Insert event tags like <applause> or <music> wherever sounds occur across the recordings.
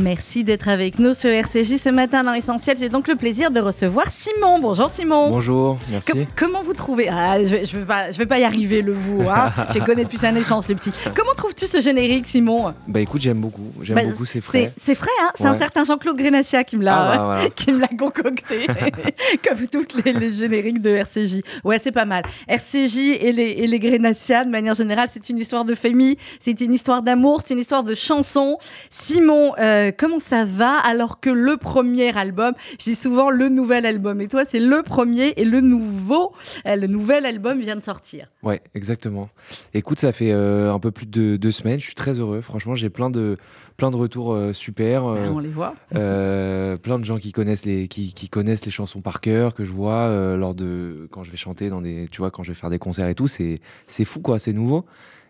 Merci d'être avec nous sur RCJ ce matin dans Essentiel. J'ai donc le plaisir de recevoir Simon. Bonjour Simon. Bonjour, merci. comment vous trouvez ah, Je ne vais, pas, vais pas y arriver le vous. Hein. <laughs> je connais depuis sa naissance le petit. Comment trouves-tu ce générique Simon? Bah écoute, j'aime beaucoup. J'aime bah, beaucoup, c'est frais. C'est frais, hein C'est un certain Jean-Claude Grenassia qui me l'a ah, bah, <laughs> concocté. <laughs> Comme tous les, génériques de RCJ. Ouais, c'est pas mal. RCJ et les, et les de manière générale, c'est une histoire de famille, c'est une histoire d'amour, c'est une histoire de chanson. Simon... Euh, euh, comment ça va alors que le premier album, j'ai souvent le nouvel album, et toi c'est le premier et le nouveau, euh, le nouvel album vient de sortir. Ouais, exactement. Écoute, ça fait euh, un peu plus de deux semaines, je suis très heureux. Franchement, j'ai plein de plein de retours super. on les voit. <laughs> plein de gens qui connaissent les qui, connaissent les chansons par cœur que je vois lors de quand je vais chanter dans des tu vois quand je vais faire des concerts et tout. C'est c'est fou quoi, c'est nouveau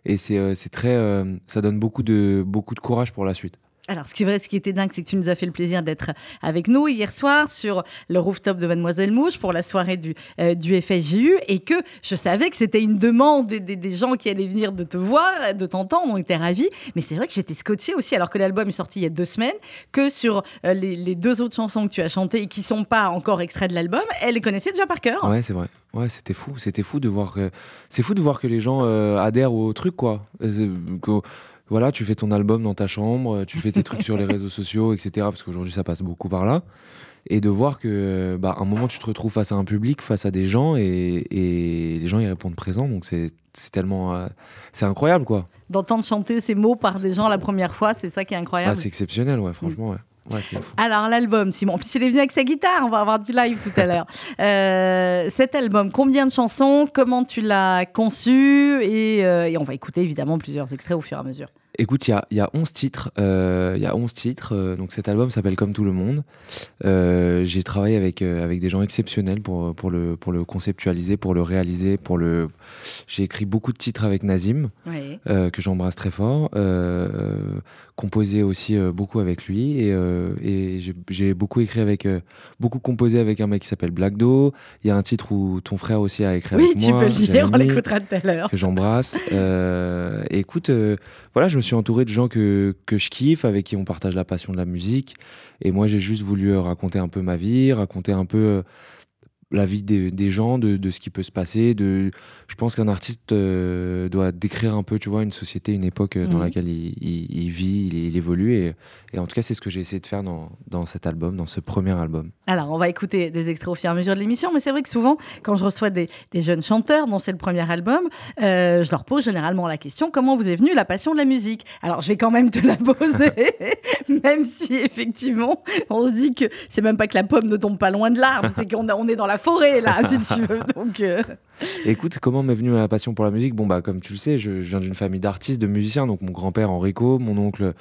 et c'est très ça donne beaucoup de beaucoup de courage pour la suite. Alors, ce qui, vrai, ce qui était dingue, c'est que tu nous as fait le plaisir d'être avec nous hier soir sur le rooftop de Mademoiselle Mouche pour la soirée du, euh, du FSJU et que je savais que c'était une demande des, gens qui allaient venir de te voir, de t'entendre, on était ravis. Mais c'est vrai que j'étais scotché aussi, alors que l'album est sorti il y a deux semaines, que sur euh, les, deux autres chansons que tu as chantées et qui sont pas encore extraits de l'album, elle les connaissait déjà par cœur. Ouais, c'est vrai. Ouais, c'était fou. C'était fou de voir que c'est fou de voir que les gens euh, adhèrent au truc, quoi. Voilà, tu fais ton album dans ta chambre, tu fais tes trucs sur les <laughs> réseaux sociaux, etc. Parce qu'aujourd'hui, ça passe beaucoup par là. Et de voir que, bah, un moment, tu te retrouves face à un public, face à des gens, et, les gens, ils répondent présent. Donc, c'est tellement. Euh, c'est incroyable, quoi. D'entendre chanter ces mots par des gens la première fois, c'est ça qui est incroyable. Ah, c'est exceptionnel, ouais, franchement, ouais. Alors l'album, Simon, puis il est venu avec sa guitare, on va avoir du live tout à l'heure. <laughs> Euh, cet album, combien de chansons, comment tu l'as conçu? Et, euh, et, on va écouter évidemment plusieurs extraits au fur et à mesure. Écoute, il y a, 11 titres. Euh, il y a 11 titres. Euh, donc cet album s'appelle Comme tout le monde. Euh, j'ai travaillé avec, avec des gens exceptionnels pour, pour, le, pour le conceptualiser, pour le réaliser. Pour le... J'ai écrit beaucoup de titres avec Nazim, que j'embrasse très fort. Composé aussi beaucoup avec lui. Et, et j'ai beaucoup écrit avec. beaucoup composé avec un mec qui s'appelle Black Do. Il y a un titre où ton frère aussi a écrit avec moi. Oui, tu peux le dire, on l'écoutera tout à l'heure. Que j'embrasse. <laughs> écoute, voilà, je me suis entouré de gens que, que je kiffe, avec qui on partage la passion de la musique. Et moi, j'ai juste voulu euh, raconter un peu ma vie, raconter un peu euh, la vie des, gens, de, de, ce qui peut se passer. De, je pense qu'un artiste euh, doit décrire un peu, tu vois, une société, une époque dans mhm. laquelle il, il, vit, il, évolue. Et, et, en tout cas, c'est ce que j'ai essayé de faire dans, dans, cet album, dans ce premier album. Alors, on va écouter des extraits au fur et à mesure de l'émission, mais c'est vrai que souvent, quand je reçois des, des jeunes chanteurs dont c'est le premier album, euh, je leur pose généralement la question comment vous est venue la passion de la musique? Alors, je vais quand même te la poser, <laughs> même si effectivement, on se dit que c'est même pas que la pomme ne tombe pas loin de l'arbre, c'est qu'on on est dans la forêt, là, si tu veux. <laughs> Donc, euh. Écoute, comment m'est venue la passion pour la musique? Bon, bah, comme tu le sais, je, viens d'une famille d'artistes, de musiciens. Donc, mon grand-père Enrico, mon oncle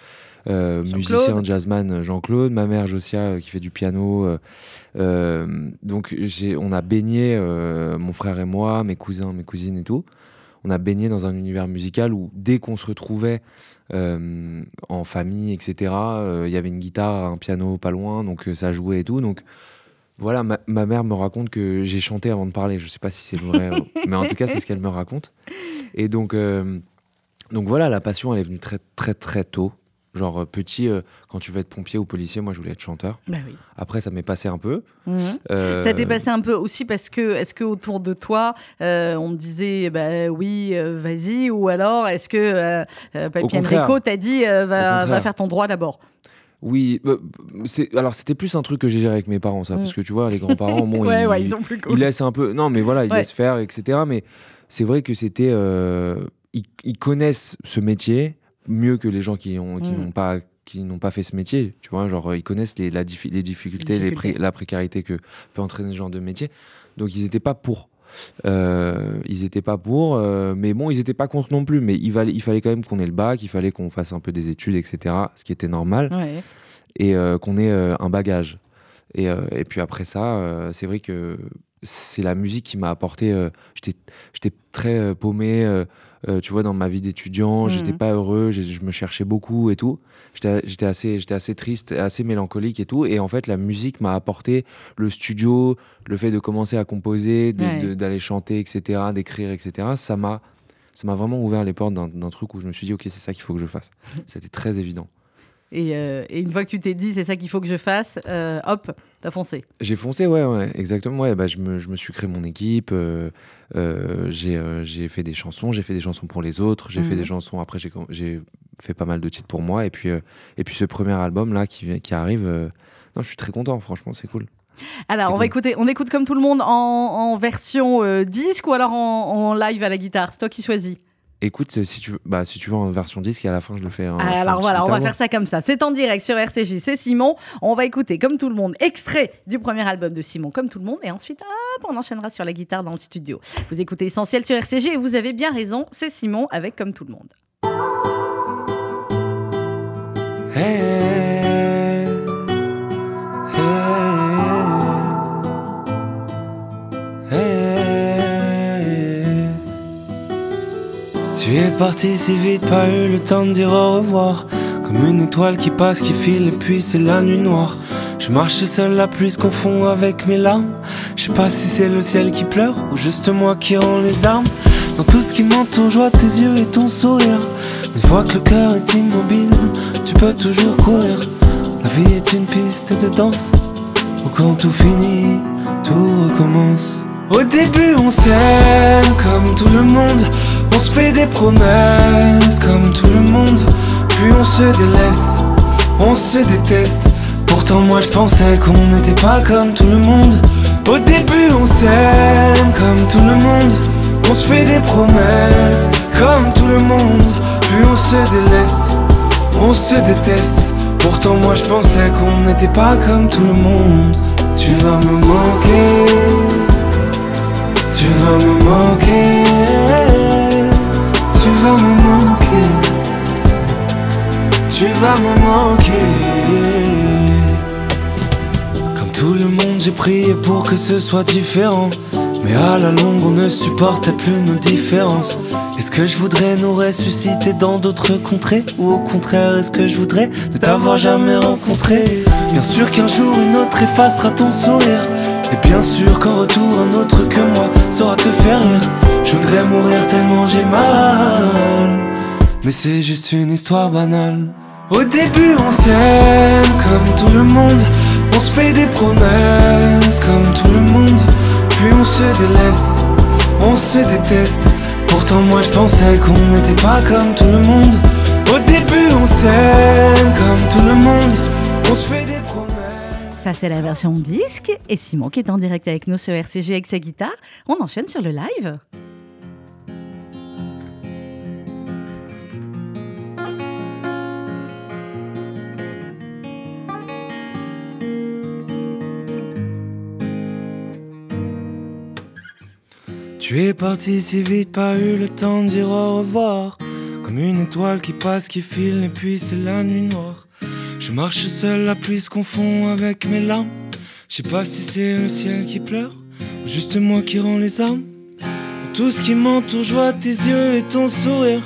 euh, musicien jazzman Jean-Claude, ma mère Josia euh, qui fait du piano. donc, on a baigné, mon frère et moi, mes cousins, mes cousines et tout. On a baigné dans un univers musical où dès qu'on se retrouvait en famille, etc., il y avait une guitare, un piano pas loin, donc ça jouait et tout. Donc, voilà, ma, mère me raconte que j'ai chanté avant de parler. Je ne sais pas si c'est vrai, <laughs> mais en tout cas, c'est ce qu'elle me raconte. Et donc, euh, donc voilà, la passion, elle est venue très, très, très tôt. Genre euh, petit, euh, quand tu veux être pompier ou policier, moi je voulais être chanteur. Bah oui. Après, ça m'est passé un peu. Mhm. Ça t'est passé un peu aussi parce que, est-ce que autour de toi, on me disait, bah oui, vas-y, ou alors est-ce que Papy Enrico t'a dit, va, va, faire ton droit d'abord? Oui, bah, c'est alors c'était plus un truc que j'ai géré avec mes parents, ça, parce mm. que tu vois, les grands-parents, bon, <laughs> ils, laissent un peu, non, mais voilà, ils laissent faire, etc. Mais c'est vrai que c'était, euh, ils, connaissent ce métier mieux que les gens qui mm. n'ont pas, qui n'ont pas fait ce métier. Tu vois, genre ils connaissent les, la les difficultés, la précarité que peut entraîner ce genre de métier. Donc ils n'étaient pas pour. Euh, ils n'étaient pas pour, euh, mais bon, ils n'étaient pas contre non plus. Mais il, fallait, il fallait quand même qu'on ait le bac, il fallait qu'on fasse un peu des études, etc. Ce qui était normal. Et euh, qu'on ait un bagage. Et, et, puis après ça, c'est vrai que c'est la musique qui m'a apporté. J'étais très paumé Euh, tu vois, dans ma vie d'étudiant, mmh. j'étais pas heureux, je me cherchais beaucoup et tout. J'étais assez, j'étais assez triste, assez mélancolique et tout. Et en fait, la musique m'a apporté le studio, le fait de commencer à composer, d'aller chanter, etc., d'écrire, etc. Ça m'a, ça m'a vraiment ouvert les portes d'un truc où je me suis dit, ok, c'est ça qu'il faut que je fasse. <laughs> C'était très évident. Euh, et, une fois que tu t'es dit, c'est ça qu'il faut que je fasse, euh, hop, t'as foncé. J'ai foncé, ouais, ouais, exactement. Ouais, bah, je, me, je me suis créé mon équipe, euh, j'ai fait des chansons, j'ai fait des chansons pour les autres, j'ai fait des mhm. chansons, après j'ai fait pas mal de titres pour moi. Et puis, et puis ce premier album-là qui, qui arrive, non, je suis très content, franchement, c'est cool. Alors, on va écouter, on écoute comme tout le monde en, en version disque ou alors en, en live à la guitare? C'est toi qui choisis. Écoute, si tu, veux, bah, si tu veux en version disque, et à la fin, je le fais. En, Alors voilà, on va faire ça comme ça. C'est en direct sur RCJ, c'est Simon. On va écouter, comme tout le monde, extrait du premier album de Simon, comme tout le monde. Et ensuite, hop, on enchaînera sur la guitare dans le studio. Vous écoutez Essentiel sur RCJ et vous avez bien raison, c'est Simon avec Comme tout le monde. Tu es parti si vite, pas eu le temps de dire au revoir. Comme une étoile qui passe, qui file, et puis c'est la nuit noire. Je marche seul, la pluie se confond avec mes larmes. Je sais pas si c'est le ciel qui pleure ou juste moi qui rend les armes. Dans tout ce qui m'entoure, je vois tes yeux et ton sourire. Une fois que le cœur est immobile, tu peux toujours courir. La vie est une piste de danse où quand tout finit, tout recommence. Au début, on s'aime comme tout le monde. On se fait des promesses comme tout le monde, puis on se délaisse, on se déteste. Pourtant moi je pensais qu'on n'était pas comme tout le monde. Au début on s'aime comme tout le monde, on se fait des promesses comme tout le monde, puis on se délaisse, on se déteste. Pourtant moi je pensais qu'on n'était pas comme tout le monde. Tu vas me manquer, tu vas me manquer tu vas me manquer. Tu vas me manquer. Comme tout le monde, j'ai prié pour que ce soit différent. Mais à la longue, on ne supportait plus nos différences. Est-ce que je voudrais nous ressusciter dans d'autres contrées? Ou au contraire, est-ce que je voudrais ne t'avoir jamais rencontré? Bien sûr qu'un jour, une autre effacera ton sourire. Et bien sûr qu'en retour, un autre que moi saura te faire rire. Je voudrais mourir tellement j'ai mal. Mais c'est juste une histoire banale. Au début, on s'aime comme tout le monde. On se fait des promesses comme tout le monde. Puis on se délaisse, on se déteste. Pourtant, moi je pensais qu'on n'était pas comme tout le monde. Au début, on s'aime comme tout le monde. On se fait. Ça, c'est la version disque. Et Simon qui est en direct avec nous sur RCG avec sa guitare. On enchaîne sur le live. Tu es parti si vite, pas eu le temps de dire au revoir. Comme une étoile qui passe, qui file, et puis c'est la nuit noire. Je marche seul, la pluie se confond avec mes larmes. Je sais pas si c'est le ciel qui pleure, ou juste moi qui rend les armes. Dans tout ce qui m'entoure, je vois tes yeux et ton sourire.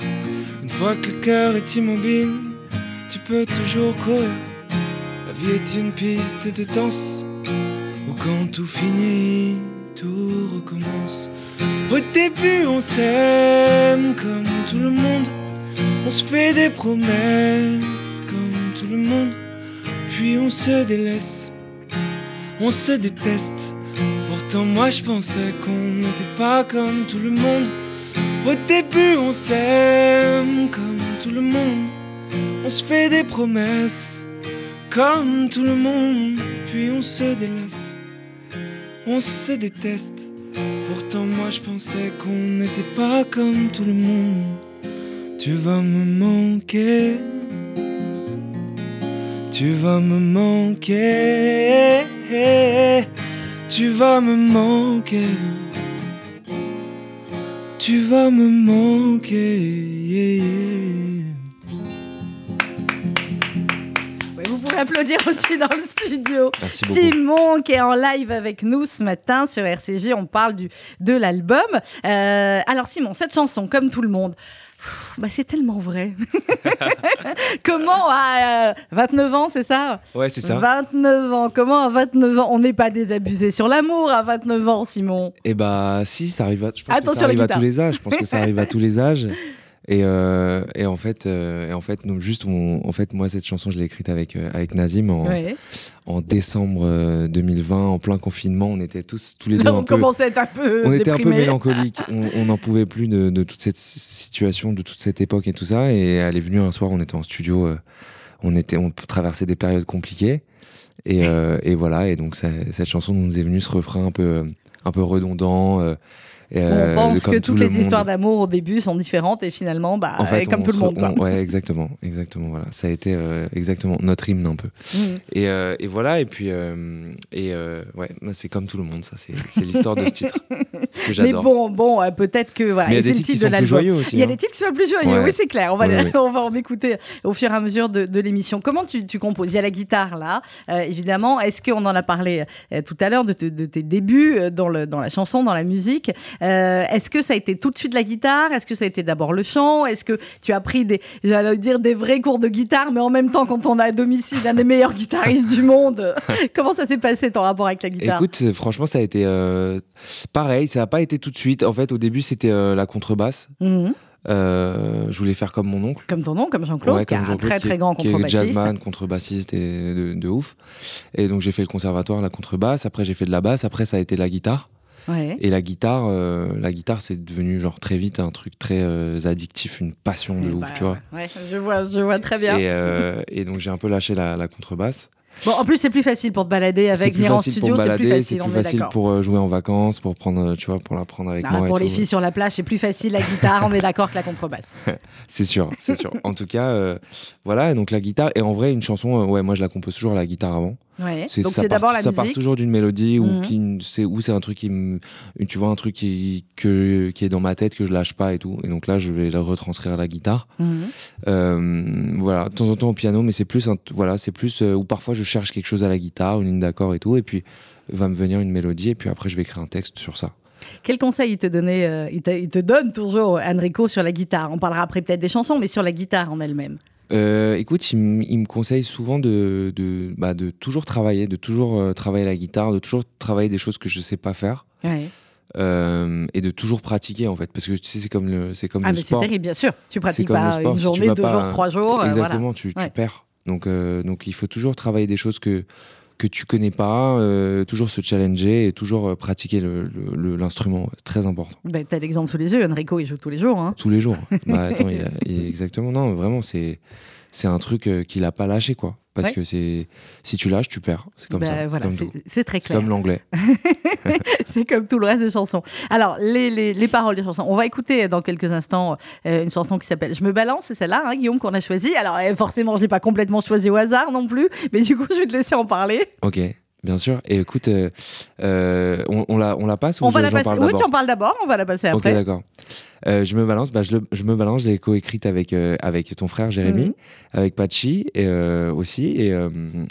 Une fois que le cœur est immobile, tu peux toujours courir. La vie est une piste de danse, où quand tout finit, tout recommence. Au début, on s'aime comme tout le monde. On se fait des promesses Puis on se délaisse, on se déteste. Pourtant, moi je pensais qu'on n'était pas comme tout le monde. Au début, on s'aime comme tout le monde. On se fait des promesses comme tout le monde. Puis on se délaisse, on se déteste. Pourtant moi je pensais qu'on n'était pas comme tout le monde. Tu vas me manquer. Tu vas me manquer. Tu vas me manquer. Tu vas me manquer applaudir <laughs> aussi dans le studio. Merci Simon qui est en live avec nous ce matin sur RCG. On parle du, de l'album. Euh, alors Simon, cette chanson, comme tout le monde, bah, c'est tellement vrai. <laughs> comment à 29 ans, c'est ça Ouais, c'est ça. 29 ans. Comment à 29 ans On n'est pas désabusé sur l'amour à 29 ans, Simon? Eh bah, si, ça arrive à, je pense que ça arrive à tous les âges. Je pense que ça arrive à tous les âges. <laughs> Et, euh, et, en fait, euh, et en fait, non, juste, en fait, moi, cette chanson, je l'ai écrite avec euh, avec Nazim en, en décembre 2020, en plein confinement. On était tous, tous les <laughs> deux, on un commençait à être un peu, on était un peu mélancolique. <laughs> on n'en pouvait plus de, de, toute cette situation, de toute cette époque et tout ça. Et elle est venue un soir, on était en studio, on était, on traversait des périodes compliquées. Et, et voilà. Et donc, ça, cette chanson nous est venue ce refrain un peu, un peu redondant on euh, pense que toutes les histoires d'amour au début sont différentes et finalement, bah, comme tout le monde. Quoi. ouais, exactement, exactement. Voilà, ça a été euh, exactement notre hymne un peu. Mmh. Et, euh, et, voilà, et puis et ouais, bah, c'est comme tout le monde, ça. C'est l'histoire de ce titre <laughs> que j'adore. Mais bon, bon, peut-être que voilà, il y a des titres qui sont plus joyeux aussi. Il y a des titres qui sont plus joyeux. Oui, c'est clair. On va, <laughs> on va en écouter au fur et à mesure de, l'émission. Comment tu, tu, composes? Il y a la guitare là, évidemment. Est-ce qu'on en a parlé tout à l'heure de, de, tes débuts dans, le, dans la chanson, dans la musique? Euh, est-ce que ça a été tout de suite la guitare? Est-ce que ça a été d'abord le chant? Est-ce que tu as pris des, j'allais dire des vrais cours de guitare, mais en même temps, quand on a à domicile un des meilleurs guitaristes du monde, <laughs> comment ça s'est passé ton rapport avec la guitare? Écoute, franchement, ça a été euh, pareil. Ça n'a pas été tout de suite. En fait, au début, c'était euh, la contrebasse. Mmh. je voulais faire comme mon oncle. Comme ton oncle, comme Jean-Claude, qui est un très très grand contrebassiste. Qui est jazzman, contrebassiste et de, de, ouf. Et donc j'ai fait le conservatoire, la contrebasse. Après j'ai fait de la basse. Après ça a été la guitare. Et la guitare, euh, la guitare, c'est devenu genre très vite un truc très euh, addictif, une passion de ouf, bah, tu vois. Ouais, je vois, je vois très bien. Et, euh, et donc j'ai un peu lâché la, la contrebasse. Bon, en plus, c'est plus facile pour te balader avec venir en studio, c'est plus facile. C'est plus facile pour jouer en vacances, pour prendre, tu vois, pour la prendre avec bah, moi. Pour les filles sur la plage, c'est plus facile la guitare. on est d'accord que la contrebasse. <laughs> c'est sûr, c'est sûr. En tout cas, voilà. Donc la guitare et en vrai, une chanson, ouais, moi je la compose toujours à la guitare avant. Ouais. Donc c'est d'abord la ça musique. part toujours d'une mélodie ou mmh. c'est c'est un truc qui me, tu vois un truc qui que, qui est dans ma tête que je lâche pas et tout et donc là je vais le retranscrire à la guitare. Mmh. Euh, voilà, de temps en temps au piano mais c'est plus un, voilà, c'est plus euh, ou parfois je cherche quelque chose à la guitare, une ligne d'accord et tout et puis va me venir une mélodie et puis après je vais écrire un texte sur ça. Quel conseil il te donnait euh, il, il, te donne toujours Enrico sur la guitare? On parlera après peut-être des chansons mais sur la guitare en elle-même. Euh, écoute, il, me conseille souvent de, de, bah, de, toujours travailler, de toujours euh, travailler la guitare, de toujours travailler des choses que je ne sais pas faire. Euh, et de toujours pratiquer en fait. Parce que tu sais c'est comme le c'est comme ah le mais c'est terrible bien sûr. Tu pratiques pas une journée deux jours trois jours exactement tu, tu, perds. Donc donc il faut toujours travailler des choses que que tu connais pas, euh, toujours se challenger et toujours euh, pratiquer l'instrument. très important. Bah, tu as l'exemple sous les yeux, Enrico, il joue tous les jours. Hein. Tous les jours. <laughs> bah, attends, il exactement. Non, vraiment, c'est un truc euh, qu'il n'a pas lâché, quoi. Parce que c'est si tu lâches, tu perds. C'est comme bah, ça. c'est très clair. C'est comme l'anglais. <laughs> c'est comme tout le reste des chansons. Alors, les, les, les, paroles des chansons. On va écouter dans quelques instants euh, une chanson qui s'appelle Je me balance, c'est celle-là, hein, Guillaume, qu'on a choisie. Alors, euh, forcément, je n'ai pas complètement choisi au hasard non plus, mais du coup, je vais te laisser en parler. Ok. Bien sûr. Et écoute, euh, euh, on, on, la, on la passe ou on va la passer. Oui, tu en parles d'abord, on va la passer après. Ok, d'accord. Euh, je me balance, bah, je, je me balance, j'ai coécrite avec, avec ton frère Jérémy, mhm. avec Pachi et, aussi. Et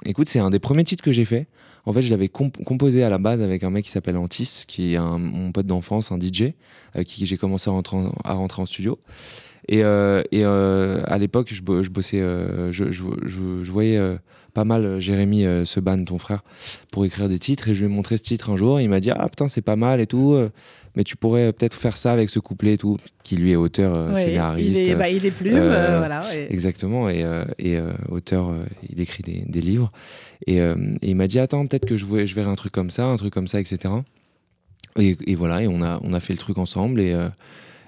écoute, c'est un des premiers titres que j'ai fait. En fait, je l'avais composé à la base avec un mec qui s'appelle Antis, qui est un, mon pote d'enfance, un DJ, avec qui j'ai commencé à rentrer, à rentrer en studio. Et, et à l'époque, je, je, bossais, je, je, voyais pas mal euh, Jérémy euh, Seban, ton frère, pour écrire des titres. Et je lui ai montré ce titre un jour. il m'a dit Ah putain, c'est pas mal et tout. Euh, mais tu pourrais peut-être faire ça avec ce couplet et tout, qui lui est auteur, scénariste. Il est, bah, il est plume, voilà. Exactement, et, et auteur, il écrit des, des livres. Et, il m'a dit Attends, peut-être que je, je verrai un truc comme ça, un truc comme ça, etc. Et, et, voilà, et on a, on a fait le truc ensemble. Et,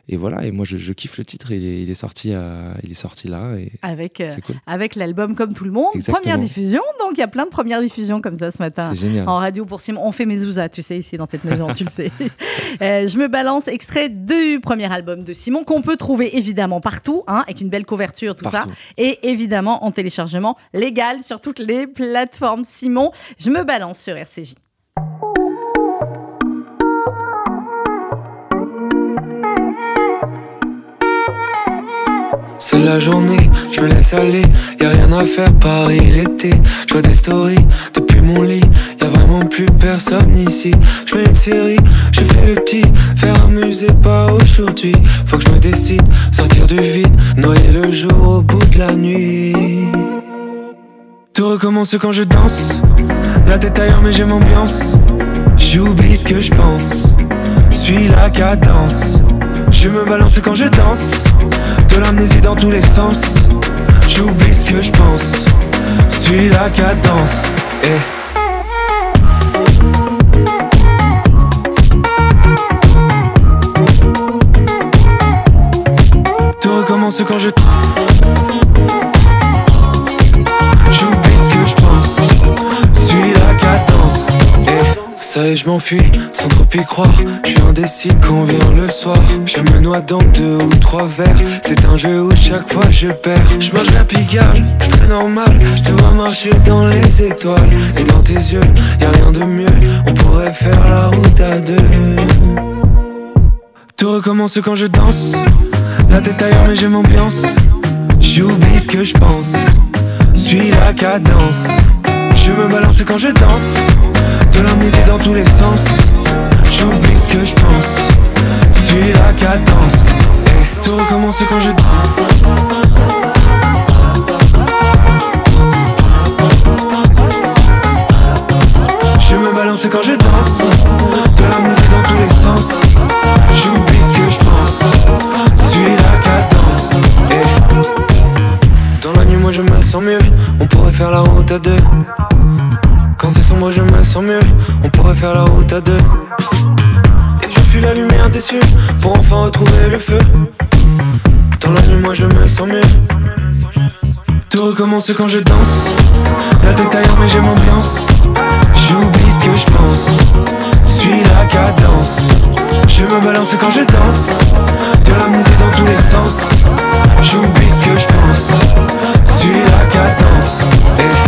et voilà, et moi je, kiffe le titre, il est, il est, sorti, à, il est sorti là. Et avec euh, avec l'album Comme tout le monde, première diffusion, donc il y a plein de premières diffusions comme ça ce matin en radio pour Simon. On fait mes zouzas, tu sais, ici dans cette maison, tu le sais. <laughs> Euh, je me balance extrait du premier album de Simon qu'on peut trouver évidemment partout, hein, avec une belle couverture, tout ça, et évidemment en téléchargement légal sur toutes les plateformes Simon. Je me balance sur RCJ. C'est la journée, je me laisse aller, y a rien à faire Paris l'été. Je vois des stories depuis mon lit, y a vraiment plus personne ici. Je mets une série, je fais le petit, faire un musée pas aujourd'hui. Faut que je me décide, sortir du vide, noyer le jour au bout de la nuit. Tout recommence quand je danse, la tête ailleurs mais j'aime ambiance. J'oublie ce que je pense, suis la cadence. Je me balance quand je danse, de l'amnésie dans tous les sens. J'oublie ce que je pense, suis la cadence. Eh. Tout recommence quand je Ça je m'enfuis sans trop y croire. Je suis indécis quand vient le soir. Je me noie dans deux ou trois verres. C'est un jeu où chaque fois je perds. Je mange la pigale, très normal. Je te vois marcher dans les étoiles. Et dans tes yeux, y a rien de mieux. On pourrait faire la route à deux. Tout recommence quand je danse. La tête ailleurs, mais j'aime ambiance. J'oublie ce que je pense. Suis la cadence. Je me balance quand je danse De l'amnésie dans tous les sens. J'oublie ce que je pense Suis la cadence. Tout recommence quand je danse Je me balance quand je danse. De l'amnésie dans tous les sens. J'oublie ce que je pense Suis la cadence. Dans la nuit moi je me sens mieux. On pourrait faire la route à deux sombre, je me sens mieux. On pourrait faire la route à deux. Et je fuis la lumière déçue pour enfin retrouver le feu. Dans la nuit, moi je me sens mieux. Tout recommence quand je danse. La tête ailleurs, mais j'aime ambiance. J'oublie ce que je pense. Suis la cadence. Je me balance quand je danse. De l'amnésie dans tous les sens. J'oublie ce que je pense. Suis la cadence.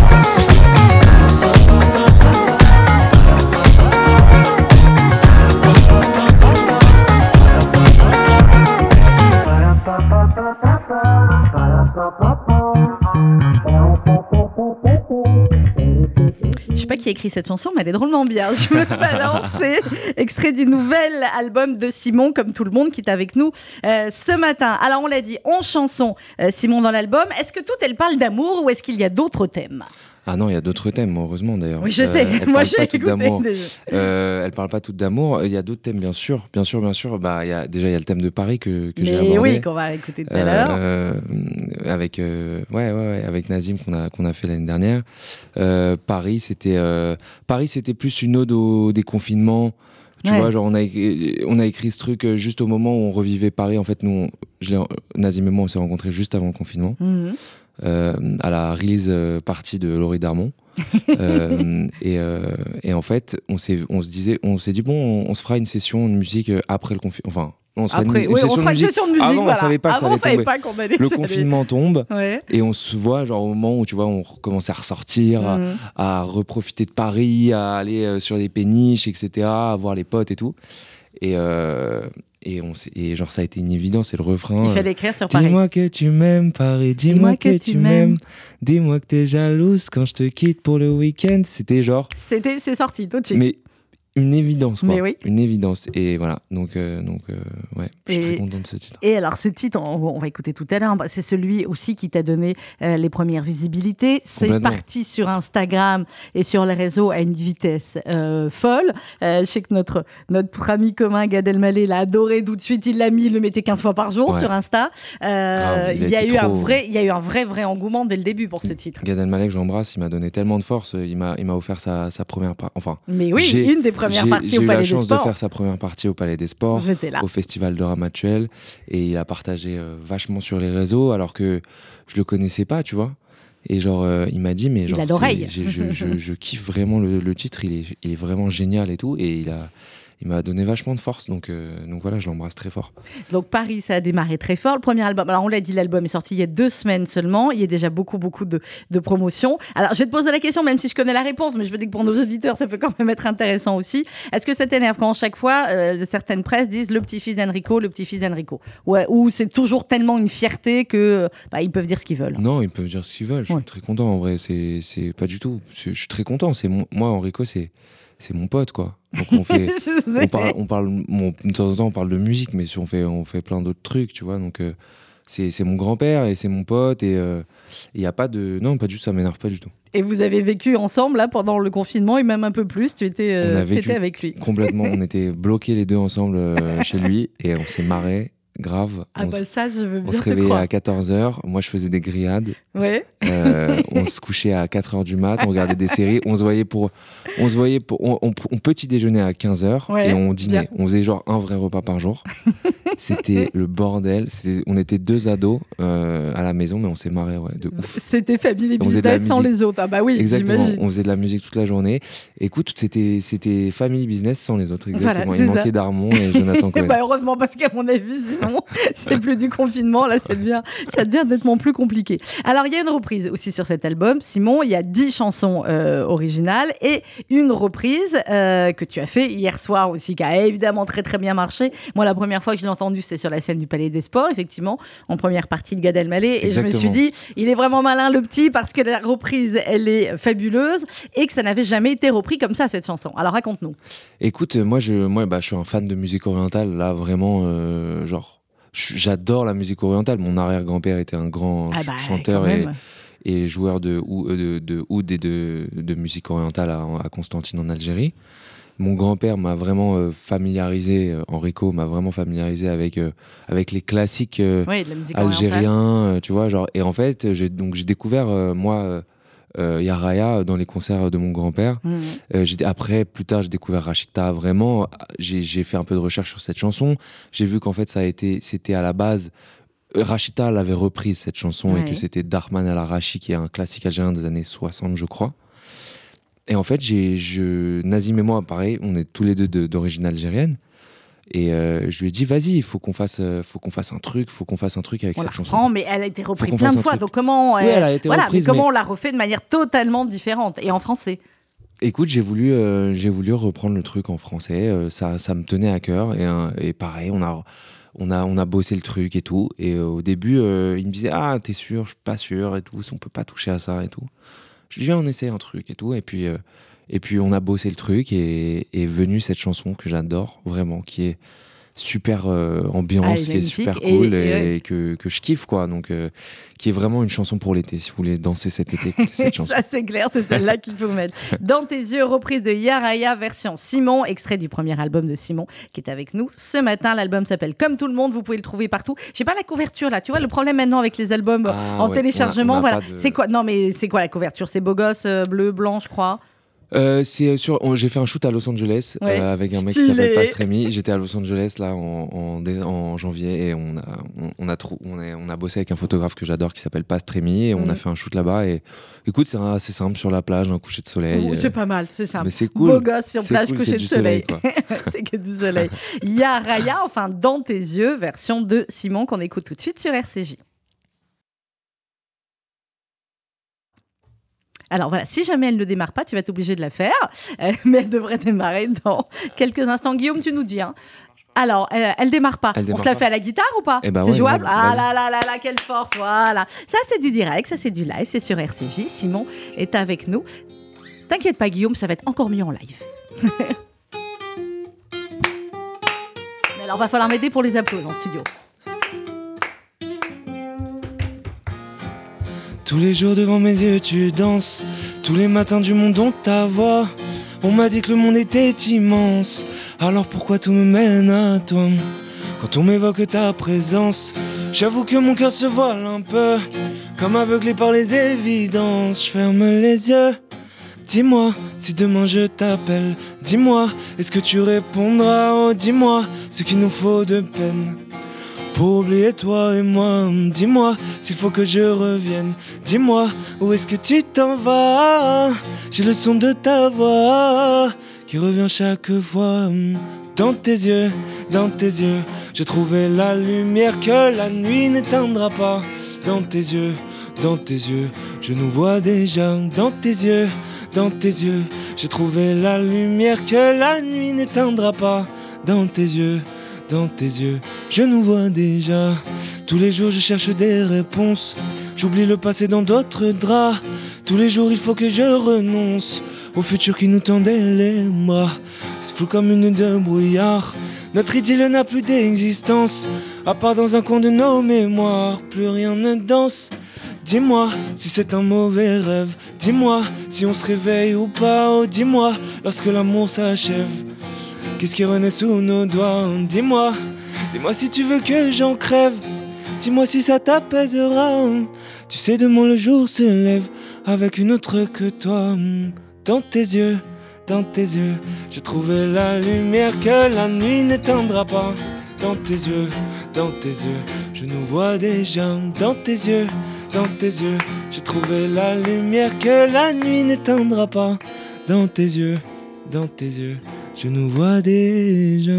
Qui a écrit cette chanson, mais elle est drôlement bien. Je me <laughs> balancer. Extrait du nouvel album de Simon, comme tout le monde qui est avec nous euh, ce matin. Alors, on l'a dit, 11 chansons, euh, Simon, dans l'album. Est-ce que toutes elles parlent d'amour ou est-ce qu'il y a d'autres thèmes? Ah non, il y a d'autres thèmes, heureusement d'ailleurs. Oui, je sais. Euh, <laughs> Moi, j'ai écouté. Euh, elle parle pas toutes d'amour. Il y a d'autres thèmes, bien sûr, bien sûr, bien sûr. Bah, il y a déjà il y a le thème de Paris que, que j'ai abordé. oui, qu'on va écouter tout à l'heure. Euh, avec ouais, ouais, ouais, avec Nazim qu'on a qu'on a fait l'année dernière. Paris, c'était Paris, c'était plus une ode au déconfinement. Tu vois, genre on a, on a écrit ce truc juste au moment où on revivait Paris. En fait, nous, je Nazim et moi, on s'est rencontrés juste avant le confinement. Mhm. Euh, à la release euh, partie de Laurie Darmon. <laughs> Euh, et, et, en fait, on, on se disait, on s'est dit, bon, on, se fera une session de musique après le confinement. Enfin, on se Après, une, oui, on fera une session de musique. Avant, voilà. on savait pas que Avant, ça allait Pas allait le confinement tombe et on se voit genre au moment où tu vois on commence à ressortir, mhm. à, reprofiter de Paris, à aller sur des péniches, etc., à voir les potes et tout. Et, et, on et genre, ça a été une évidence, c'est le refrain. Il fallait écrire sur Paris. Dis-moi que tu m'aimes, Paris, dis-moi que, tu m'aimes. Dis-moi que t'es jalouse quand je te quitte pour le week-end. C'était genre. C'était, c'est sorti tout de suite. Mais une évidence, quoi. Une évidence. Et voilà, donc, euh, donc euh, ouais, je suis très content de ce titre. Et alors, ce titre, on, va écouter tout à l'heure, c'est celui aussi qui t'a donné euh, les premières visibilités. C'est parti sur Instagram et sur les réseaux à une vitesse folle. je sais que notre, notre ami commun, Gad Elmaleh, l'a adoré tout de suite. Il l'a mis, il le mettait 15 fois par jour sur Insta. il, y a eu un vrai, il y a eu un vrai, vrai engouement dès le début pour ce titre. Gad Elmaleh, que j'embrasse, il m'a donné tellement de force. Il m'a offert sa, sa première... Enfin, Mais oui, une des premières j'ai eu la chance de faire sa première partie au Palais des Sports, au Festival de Ramatuel, et il a partagé euh, vachement sur les réseaux, alors que je le connaissais pas, tu vois. Et genre, euh, il m'a dit, mais genre, il a je, je, je, kiffe vraiment le, titre, il est, il est, vraiment génial et tout. Et il a, il m'a donné vachement de force. Donc, euh, donc voilà, je l'embrasse très fort. Donc Paris, ça a démarré très fort. Le premier album, alors on l'a dit, l'album est sorti il y a deux semaines seulement. Il y a déjà beaucoup, beaucoup de, de promotions. Alors je vais te poser la question, même si je connais la réponse, mais je veux dire que pour nos auditeurs, ça peut quand même être intéressant aussi. Est-ce que ça t'énerve quand chaque fois, euh, certaines presses disent le petit-fils d'Enrico, le petit-fils d'Enrico? Ouais, Ou c'est toujours tellement une fierté que bah, ils peuvent dire ce qu'ils veulent Non, ils peuvent dire ce qu'ils veulent. Je suis très content en vrai. C'est pas du tout. Je suis très content. Moi, Enrico, c'est c'est mon pote quoi. Donc on fait, <laughs> on parle, on parle de temps en temps on parle de musique, mais on fait, on fait plein d'autres trucs, tu vois. Donc euh, c'est mon grand-père et c'est mon pote et il euh, n'y a pas de, non pas du tout, ça m'énerve pas du tout. Et vous avez vécu ensemble là pendant le confinement et même un peu plus. Tu étais, euh, avec lui. Complètement, on était bloqués les deux ensemble chez lui et on s'est marré grave. Ah bah ça, je veux bien On se réveillait à 14h, moi je faisais des grillades. Ouais. Euh, on se couchait à 4h du mat, on regardait des séries, on se voyait pour... On se voyait pour... On, petit déjeuner à 15h et on dînait. On faisait genre un vrai repas par jour. C'était le bordel. On était deux ados euh, à la maison, mais on s'est marré ouais, de ouf. C'était Family Business sans les autres. Ah bah oui, Exactement. On faisait de la musique toute la journée. Écoute, c'était c'était Family Business sans les autres. Exactement. Il manquait Darmon et Jonathan <laughs> Cohen. bah heureusement, parce qu'à mon avis, sinon, <laughs> c'est plus du confinement. Là, ça devient, ça devient nettement plus compliqué. Alors, il y a une reprise aussi sur cet album, Simon. Il y a dix chansons euh, originales et une reprise euh, que tu as fait hier soir aussi, qui a évidemment très très bien marché. Moi, la première fois que je l'ai entendu, c'était sur la scène du Palais des Sports, effectivement, en première partie de Gad Elmaleh. Et je me suis dit, il est vraiment malin le petit parce que la reprise, elle est fabuleuse et que ça n'avait jamais été repris comme ça cette chanson. Alors raconte-nous. Écoute, moi je, moi, bah, je suis un fan de musique orientale, là vraiment, euh, genre j'adore la musique orientale. Mon arrière-grand-père était un grand ah bah, chanteur et, et, joueur de, de, de oud et de, de musique orientale à, à, Constantine en Algérie. Mon grand-père m'a vraiment euh, familiarisé, euh, Enrico m'a vraiment familiarisé avec, euh, avec les classiques algériens, tu vois. Genre, et en fait, j'ai découvert, moi, euh, Yaraya dans les concerts de mon grand-père. Mmh. Euh, après, plus tard, j'ai découvert Rachita. Vraiment, j'ai fait un peu de recherche sur cette chanson. J'ai vu qu'en fait, ça a été, c'était à la base. Rachita l'avait reprise cette chanson et que c'était Darman al Arashi qui est un classique algérien des années 60, je crois. Et en fait, j'ai, je, Nazim et moi, pareil, on est tous les deux d'origine algérienne. Et euh, je lui ai dit, vas-y, il faut qu'on fasse, euh, faut qu'on fasse un truc, faut qu'on fasse un truc avec cette chanson. mais elle a été reprise plein de fois. Donc comment, elle a été voilà, comment on l'a refait de manière totalement différente et en français Écoute, j'ai voulu, euh, j'ai voulu reprendre le truc en français. ça, ça me tenait à cœur. Et, et, pareil, on a, on a, on a bossé le truc et tout. Et au début, il me disait, ah, t'es sûr, je suis pas sûr et tout. On peut pas toucher à ça et tout. Je lui dis, viens, on essaie un truc et tout. Et puis et puis on a bossé le truc et est venue cette chanson que j'adore vraiment, qui est super euh, ambiance, ah, qui est super cool et, que, que, je kiffe quoi. Donc euh, qui est vraiment une chanson pour l'été. Si vous voulez danser cet été, cette <laughs> chanson. Ça c'est clair, c'est celle-là qu'il faut mettre. <laughs> Dans tes yeux, reprise de Yaraya version Simon, extrait du premier album de Simon qui est avec nous ce matin. L'album s'appelle Comme tout le monde. Vous pouvez le trouver partout. J'ai pas la couverture là. Tu vois le problème maintenant avec les albums ah en téléchargement. voilà. C'est quoi? Non mais c'est quoi la couverture? C'est beau gosse euh, bleu blanc, je crois. Euh, c'est sur. J'ai fait un shoot à Los Angeles euh, avec un mec qui s'appelle Pastremi. J'étais à Los Angeles là en, en, janvier et on a on, a on, on, a bossé avec un photographe que j'adore qui s'appelle Pastremi et on a mm. fait un shoot là-bas et écoute c'est assez simple sur la plage un coucher de soleil. c'est pas mal, c'est simple. Mais c'est cool. Beau gosse sur plage coucher de soleil. <laughs> c'est que du soleil. Il y a Raya enfin dans tes yeux version de Simon qu'on écoute tout de suite sur RCJ. Alors voilà, si jamais elle ne démarre pas, tu vas être obligé de la faire, <laughs> euh, mais elle devrait démarrer dans quelques instants. Guillaume, tu nous dis. Hein. Alors, elle, elle, démarre pas. On se la fait à la guitare ou pas eh ben C'est jouable Ah là là là là, quelle force Voilà. Ça, c'est du direct, ça, c'est du live, c'est sur RCJ. Simon est avec nous. T'inquiète pas, Guillaume, ça va être encore mieux en live. <laughs> Mais alors, va falloir m'aider pour les applaudissements en studio. Tous les jours devant mes yeux tu danses, tous les matins du monde ont ta voix. On m'a dit que le monde était immense, alors pourquoi tout me mène à toi? Quand on m'évoque ta présence, j'avoue que mon cœur se voile un peu, comme aveuglé par les évidences. Je ferme les yeux. Dis-moi si demain je t'appelle, dis-moi, est-ce que tu répondras? Oh, dis-moi ce qu'il nous faut de peine pour oublier toi et moi. Dis-moi s'il faut que je revienne. Dis-moi où est-ce que tu t'en vas? J'ai le son de ta voix qui revient chaque fois. dans tes yeux, dans tes yeux. J'ai trouvé la lumière que la nuit n'éteindra pas. Dans tes yeux, dans tes yeux, je nous vois déjà. Dans tes yeux, dans tes yeux, j'ai trouvé la lumière que la nuit n'éteindra pas. Dans tes yeux, dans tes yeux, je nous vois déjà. Tous les jours, je cherche des réponses. J'oublie le passé dans d'autres draps. Tous les jours, il faut que je renonce au futur qui nous tendait les bras. C'est flou comme une de brouillard. Notre idylle n'a plus d'existence, à part dans un coin de nos mémoires. Plus rien ne danse. Dis-moi si c'est un mauvais rêve. Dis-moi si on se réveille ou pas. Oh, dis-moi lorsque l'amour s'achève. Qu'est-ce qui renaît sous nos doigts Dis-moi, dis-moi si tu veux que j'en crève. Dis-moi si ça t'apaisera. Tu sais, demain le jour se lève avec une autre que toi dans tes yeux, dans tes yeux. J'ai trouvé la lumière que la nuit n'éteindra pas. Dans tes yeux, dans tes yeux, je nous vois déjà. Dans tes yeux, dans tes yeux, j'ai trouvé la lumière que la nuit n'éteindra pas. Dans tes yeux, dans tes yeux, je nous vois déjà.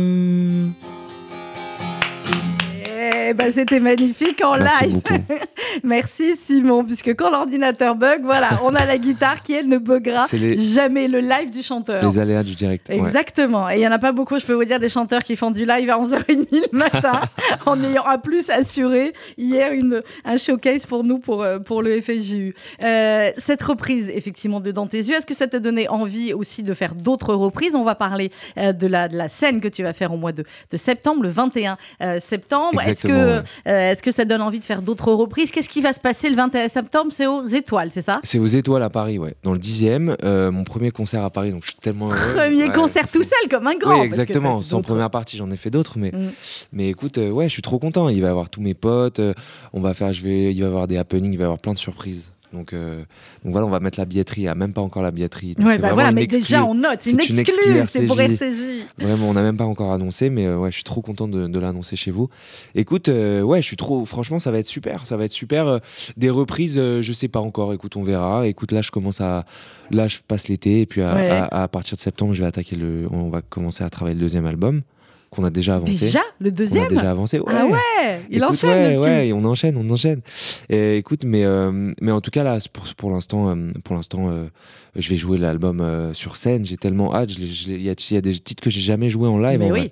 Eh ben, c'était magnifique en live. <laughs> Merci Simon, puisque quand l'ordinateur bug, voilà, on a la guitare qui elle ne buggera jamais le live du chanteur. Les aléas du direct. Exactement. Et il y en a pas beaucoup, je peux vous dire, des chanteurs qui font du live à 11h30 le matin, <laughs> en ayant à plus assuré hier une, un showcase pour nous pour, euh, pour le FSJU. Euh, cette reprise, effectivement, de Dans tes yeux, est-ce que ça t'a donné envie aussi de faire d'autres reprises? On va parler euh, de, la, de la scène que tu vas faire au mois de, de septembre, le 21 septembre. Est-ce que euh, est-ce que ça donne envie de faire d'autres reprises? Qu'est-ce qui va se passer le 21 septembre? C'est aux Étoiles, c'est ça? C'est aux Étoiles à Paris, ouais. Dans le 10e, euh, mon premier concert à Paris, donc je suis tellement Premier concert tout seul, comme un grand. Oui, exactement. Sans première partie, j'en ai fait d'autres, mais, mm. mais écoute, euh, ouais, je suis trop content. Il va y avoir tous mes potes, on va faire, je vais, il va y avoir des happenings, il va y avoir plein de surprises. Donc, euh, donc voilà, on va mettre la billetterie. A même pas encore la billetterie. Ouais, bah voilà, mais déjà on note, c'est une exclue, c'est pour RCJ. Vraiment, on n'a même pas encore annoncé, mais euh, ouais, je suis trop content de, de l'annoncer chez vous. Écoute, euh, ouais, je suis trop, franchement, ça va être super, ça va être super. des reprises, je sais pas encore. Écoute, on verra. Écoute, là, je commence à, là, je passe l'été et puis à, à, partir de septembre, je vais attaquer le, on va commencer à travailler le deuxième album qu'on a déjà avancé. Déjà Le deuxième On a déjà avancé, Ah ouais Il enchaîne, ouais, on enchaîne, on enchaîne. Et, écoute, mais, euh, mais en tout cas, là, pour, pour l'instant, euh, pour l'instant euh, je vais jouer l'album sur scène. J'ai tellement hâte. Il y, a des titres que j'ai jamais joué en live. Mais oui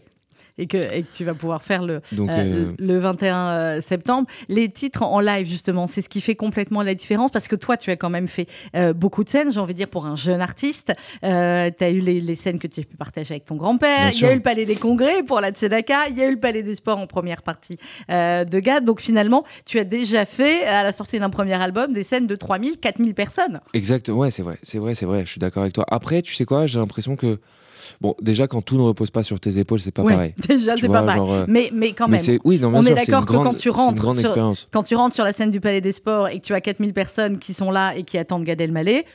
et que, et que tu vas pouvoir faire le, euh, le 21 euh, septembre. Les titres en live, justement, c'est ce qui fait complètement la différence parce que toi, tu as quand même fait euh, beaucoup de scènes, j'ai envie de dire, pour un jeune artiste. tu as eu les, les, scènes que tu as pu partager avec ton grand-père. Il y a eu le Palais des Congrès pour la Tzedaka. Il y a eu le Palais des Sports en première partie de GAD. Donc finalement, tu as déjà fait, à la sortie d'un premier album, des scènes de 3000, 4000 personnes. Exact, ouais, c'est vrai, c'est vrai, c'est vrai. Je suis d'accord avec toi. Après, tu sais quoi, j'ai l'impression que Bon, déjà, quand tout ne repose pas sur tes épaules, c'est pas pareil. <laughs> Déjà, c'est pas pareil. Euh, mais, mais quand même, oui, non, on est d'accord que quand tu, rentres sur, quand tu rentres sur la scène du Palais des Sports et que tu as 4000 personnes qui sont là et qui attendent Gad Elmaleh,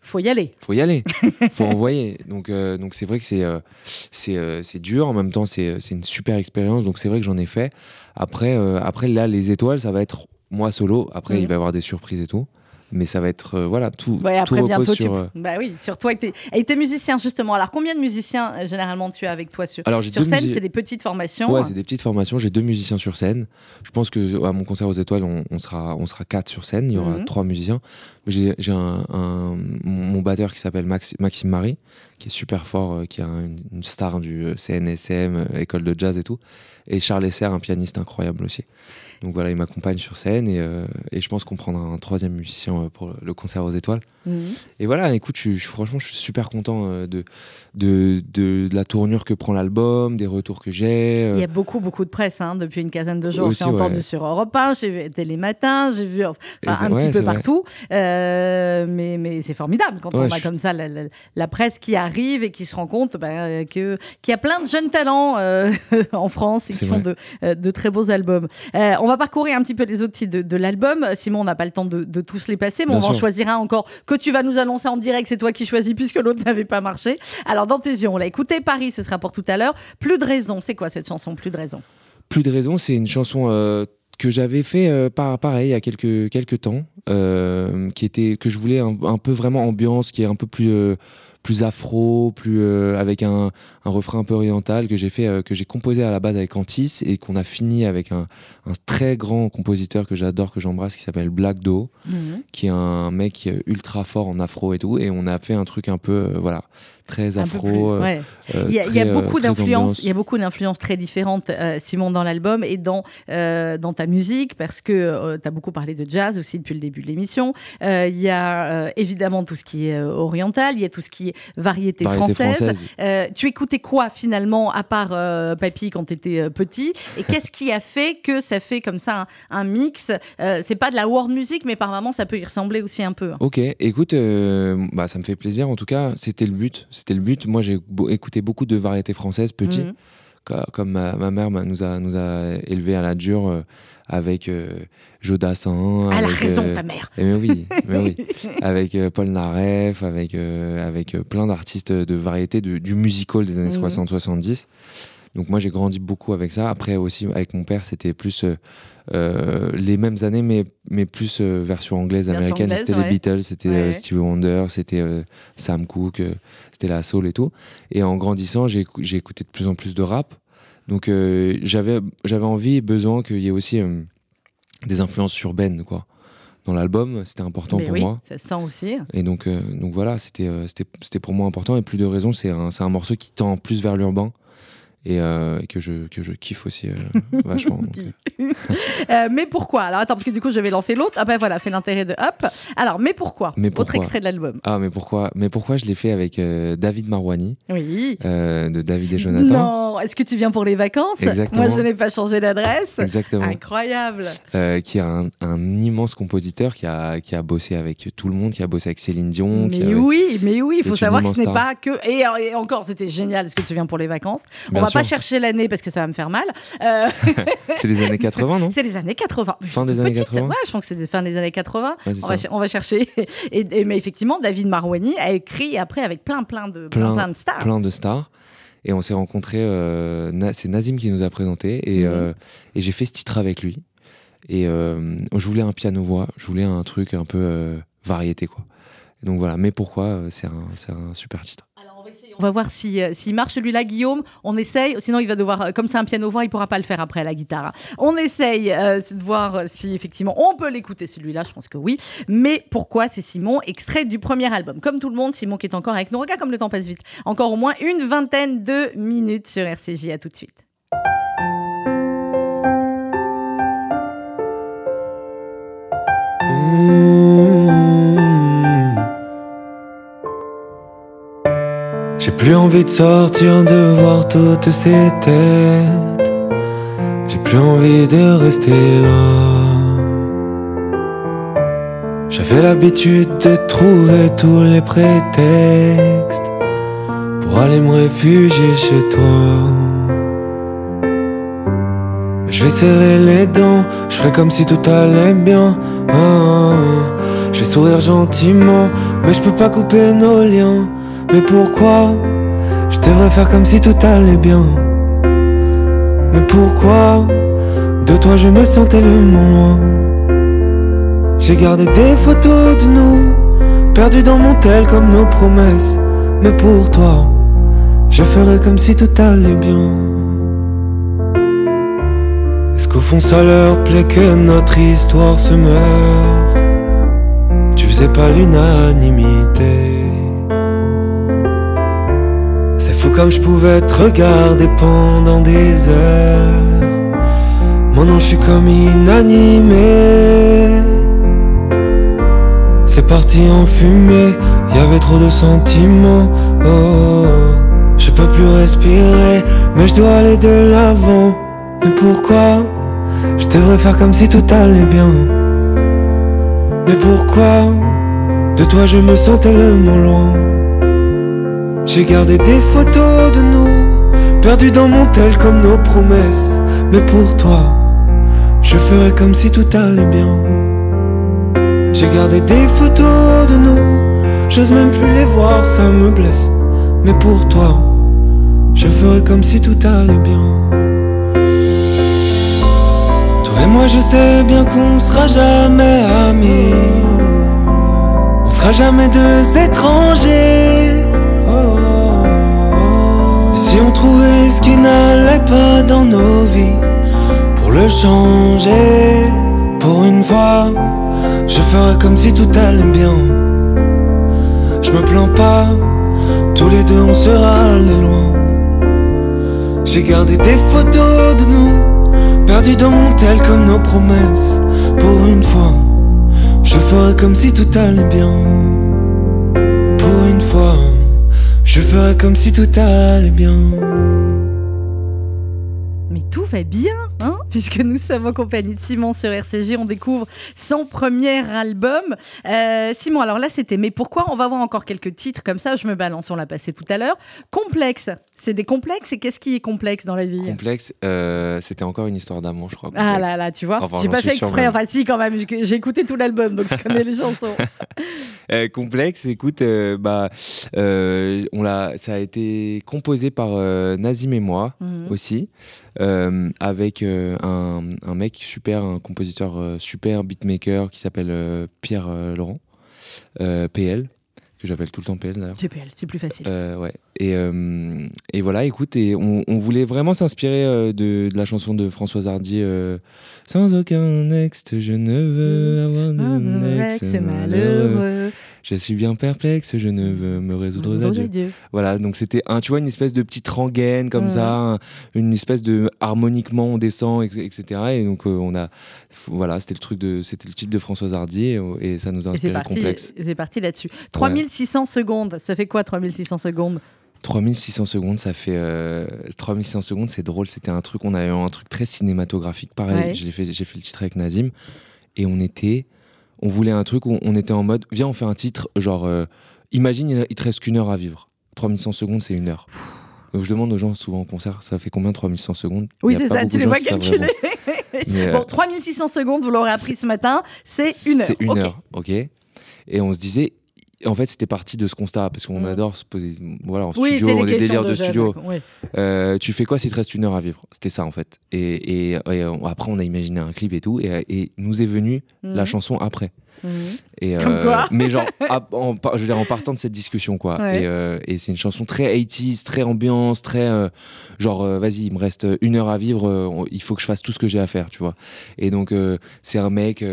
faut y aller. Faut y aller. <laughs> faut envoyer. Donc, euh, donc c'est vrai que c'est euh, c'est dur. En même temps, c'est une super expérience. Donc, c'est vrai que j'en ai fait. Après, après, là, les étoiles, ça va être moi solo. Après, il va y avoir des surprises et tout mais ça va être euh, voilà tout, ouais, après, tout bientôt, sur tu... Euh, bah oui sur toi et tes... et tes musiciens justement. Alors combien de musiciens euh, généralement tu as avec toi sur, alors, sur scène? c'est des petites formations ouais c'est des petites formations. J'ai deux musiciens sur scène. Je pense que à mon concert aux étoiles on, sera on sera quatre sur scène. Il y aura mhm. trois musiciens. J'ai un, un, mon batteur qui s'appelle Maxime Marie qui est super fort qui est une, star du CNSM école de jazz et tout. Et Charles Esser un pianiste incroyable aussi donc voilà, il m'accompagne sur scène et, euh, et je pense qu'on prendra un troisième musicien euh, pour le concert aux étoiles. Mhm. Et voilà, écoute, je, franchement, je suis super content euh, de, de, de, la tournure que prend l'album, des retours que j'ai. Il y a beaucoup, beaucoup de presse hein, depuis une quinzaine de jours. J'ai entendu sur Europe 1, j'ai vu Télé Matin, j'ai vu un petit peu partout. mais mais c'est formidable quand on a comme ça la, presse qui arrive et qui se rend compte bah, qu'il y a plein de jeunes talents <laughs> en France et qui font de, de, très beaux albums. on on va parcourir un petit peu les autres titres de, l'album. Simon, on n'a pas le temps de, tous les passer, mais on en choisir un encore que tu vas nous annoncer en direct. C'est toi qui choisis puisque l'autre <laughs> n'avait pas marché. Alors, dans tes yeux, on l'a écouté. Paris, ce sera pour tout à l'heure. Plus de raison. C'est quoi cette chanson Plus de raison Plus de raison, c'est une chanson. Euh, que j'avais fait euh, pareil il y a quelques, quelques temps, euh, qui était, que je voulais un, peu vraiment ambiance, qui est un peu plus, plus afro, plus avec un, un, refrain un peu oriental que j'ai fait, que j'ai composé à la base avec Antis et qu'on a fini avec un, un, très grand compositeur que j'adore, que j'embrasse, qui s'appelle Black Do, mhm. qui est un mec ultra fort en afro et tout. Et on a fait un truc un peu, voilà, très afro. Euh, euh, il, y a, euh, beaucoup d'influences. Il y a beaucoup d'influences très différentes, Simon, dans l'album et dans dans ta musique, parce que tu as beaucoup parlé de jazz aussi depuis le début de l'émission. Il y a évidemment tout ce qui est oriental, il y a tout ce qui est variété, française. tu écoutais quoi finalement, à part Papy quand tu étais petit? Et qu'est-ce qui a fait que ça fait comme ça un, mix? C'est pas de la world music, mais par moments ça peut y ressembler aussi un peu. Ok, écoute, bah, ça me fait plaisir. En tout cas, c'était le but c'était le but. Moi, j'ai écouté beaucoup de variétés françaises petit. Mhm. Comme ma, mère nous a, nous a élevés à la dure euh, avec euh, Jodassin. Elle a raison, euh, ta mère. mais oui, mais oui. <laughs> avec Paul Naref, avec, avec plein d'artistes de variété du musical des années 60-70. Mhm. Donc moi j'ai grandi beaucoup avec ça. Après aussi avec mon père c'était plus euh, les mêmes années, mais, mais plus euh, version anglaise, américaine. C'était les Beatles, c'était euh, Stevie Wonder, c'était Sam Cooke, c'était la soul et tout. Et en grandissant, j'ai écouté de plus en plus de rap. Donc j'avais j'avais envie et besoin qu'il y ait aussi des influences urbaines, quoi dans l'album, c'était important pour moi. Ça sent aussi. Et donc, donc voilà, c'était c'était pour moi important. Et plus de raisons, c'est un, un, morceau qui tend plus vers l'urbain et, euh, que, je, que je kiffe aussi euh, <laughs> vachement. <laughs> Euh. mais pourquoi? Alors attends, parce que du coup, je vais lancer l'autre. Ah ben voilà, c'est l'intérêt de Hop. Alors, mais pourquoi? Mais Autre extrait de l'album. Ah, mais pourquoi Mais pourquoi je l'ai fait avec David Marouani Oui. de David et Jonathan? Non, est-ce que tu viens pour les vacances? Exactement. Moi, je n'ai pas changé d'adresse. Exactement. Incroyable. qui est un, un, immense compositeur qui a, qui a bossé avec tout le monde, qui a bossé avec Céline Dion. Mais oui, mais oui, il faut savoir que ce n'est pas que. Et, encore, c'était génial. Est-ce que tu viens pour les vacances? Va pas chercher l'année parce que ça va me faire mal. Euh, <laughs> c'est les années 80, non <laughs> C'est les années 80. Fin des années 80 Ouais, je pense que c'est fin des années 80. on, va, chercher. <laughs> Et, mais effectivement, David Marouani a écrit après avec plein, plein de, plein, de stars. Plein de stars. Et on s'est rencontrés, euh, c'est Nazim qui nous a présenté et, mhm. euh, et j'ai fait ce titre avec lui. Et je voulais un piano-voix, je voulais un truc un peu variété, quoi. donc voilà, mais pourquoi C'est un, un super titre. On va voir s'il si, marche celui-là, Guillaume. On essaye. Sinon, il va devoir, euh, comme c'est un piano-voix, il pourra pas le faire après la guitare. On essaye euh, de voir si effectivement on peut l'écouter celui-là. Je pense que oui. Mais pourquoi c'est Simon, extrait du premier album? Comme tout le monde, Simon qui est encore avec nous. Regarde comme le temps passe vite. Encore au moins une vingtaine de minutes sur RCJ. À tout de suite. J'ai plus envie de sortir, de voir toutes ces têtes. J'ai plus envie de rester là. J'avais l'habitude de trouver tous les prétextes pour aller me réfugier chez toi. Je vais serrer les dents, je ferai comme si tout allait bien. Ah, je vais sourire gentiment, mais je peux pas couper nos liens. Mais pourquoi je devrais faire comme si tout allait bien? Mais pourquoi de toi je me sens tellement loin? J'ai gardé des photos de nous Perdus dans mon tel comme nos promesses. Mais pour toi je ferais comme si tout allait bien. Est-ce qu'au fond ça leur plaît que notre histoire se meurt Tu faisais pas l'unanimité comme je pouvais te regarder pendant des heures. Maintenant je suis comme inanimé. C'est parti en fumée, y avait trop de sentiments. Oh, je peux plus respirer, mais je dois aller de l'avant. Mais pourquoi? Je devrais faire comme si tout allait bien? Mais pourquoi? De toi je me sens tellement loin? J'ai gardé des photos de nous, perdus dans mon tel comme nos promesses. Mais pour toi, je ferais comme si tout allait bien. J'ai gardé des photos de nous, j'ose même plus les voir, ça me blesse. Mais pour toi, je ferais comme si tout allait bien. Toi et moi, je sais bien qu'on sera jamais amis. On sera jamais deux étrangers. Qui n'allait pas dans nos vies. Pour le changer, pour une fois, je ferai comme si tout allait bien. Je me plains pas, tous les deux on sera allés loin. J'ai gardé des photos de nous, perdues dans mon comme nos promesses. Pour une fois, je ferai comme si tout allait bien. Pour une fois, je ferai comme si tout allait bien. Tout va bien, hein puisque nous sommes en compagnie de Simon sur RCG. On découvre son premier album. Euh, Simon, alors là, c'était Mais pourquoi? On va voir encore quelques titres comme ça. Je me balance, on l'a passé tout à l'heure. Complexe. C'est des complexes et qu'est-ce qui est complexe dans la vie? Complexe, euh, c'était encore une histoire d'amour, je crois. Ah là là, tu vois, j'ai pas fait exprès. Enfin, si, quand même, j'ai écouté tout l'album, donc je <laughs> connais les chansons. <laughs> Euh, complexe, écoute, bah, on l'a, ça a été composé par Nazim et moi mhm. aussi. Euh, avec euh, un, un, mec super, un compositeur euh, super beatmaker qui s'appelle Pierre Laurent, PL que j'appelle tout le temps PL d'ailleurs. C'est PL, c'est plus facile. ouais. Et, et, voilà, écoute, et on, on voulait vraiment s'inspirer de, de, la chanson de Françoise Hardy. Sans aucun ex, je ne veux avoir de ex malheureux. Je suis bien perplexe, je ne veux me résoudre aux adieux. Voilà, donc c'était un, tu vois, une espèce de petite rengaine comme ça, une espèce de harmoniquement on descend, etc. Et donc euh, on a, voilà, c'était le truc de, c'était le titre de Françoise Hardy et, ça nous a inspiré complexe. C'est parti là-dessus. 3600 secondes, ça fait quoi 3600 secondes? 3600 secondes, ça fait 3600 euh, secondes, c'est drôle. C'était un truc, on a eu un truc très cinématographique. Pareil, j'ai fait, fait le titre avec Nazim et on était on voulait un truc où on était en mode, viens, on fait un titre, genre, euh, imagine, il te reste qu'une heure à vivre. 3100 secondes, c'est une heure. Donc je demande aux gens souvent en concert, ça fait combien 3100 secondes? Oui, c'est ça, tu les vois calculer. <laughs> bon, 3600 euh, secondes, vous l'aurez appris ce matin, c'est une heure. C'est une heure, ok? Et on se disait, en fait, c'était parti de ce constat, parce qu'on mm. adore se poser voilà, en studio, les, délires de, studio. Euh, tu fais quoi s'il te reste une heure à vivre? C'était ça, en fait. Et, après, on a imaginé un clip et tout, et, nous est venue la mm. chanson après. Mm. Et, Comme euh, quoi Mais genre, <laughs> en, je veux dire, en partant de cette discussion, quoi. Euh, et, c'est une chanson très 80s, très ambiance, très genre, vas-y, il me reste une heure à vivre, il faut que je fasse tout ce que j'ai à faire, tu vois. Et donc, c'est un mec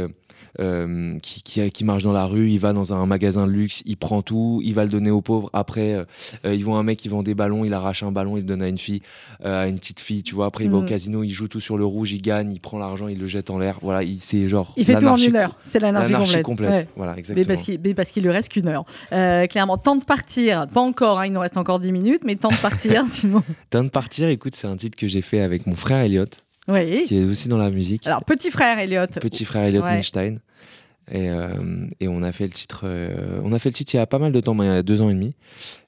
euh, qui, qui, marche dans la rue, il va dans un magasin de luxe, il prend tout, il va le donner aux pauvres. Après, euh, euh, ils vont un mec qui vend des ballons, il arrache un ballon, il le donne à une fille, à une petite fille, tu vois. Après, il va au mm. casino, il joue tout sur le rouge, il gagne, il prend l'argent, il le jette en l'air. Voilà, c'est genre. Il fait tout en une heure. C'est l'anarchie complète. Voilà, exactement. Mais parce qu'il lui reste qu'une heure. clairement, temps de partir, pas encore, hein, il nous reste encore 10 minutes, mais temps de partir, <laughs> Simon. temps de partir, écoute, c'est un titre que j'ai fait avec mon frère Elliot. Oui. Qui est aussi dans la musique. Alors, petit frère Elliot. Petit frère Elliot ouais. Et, euh, et, on a fait le titre. Euh, on a fait le titre il y a pas mal de temps, il y a deux ans et demi.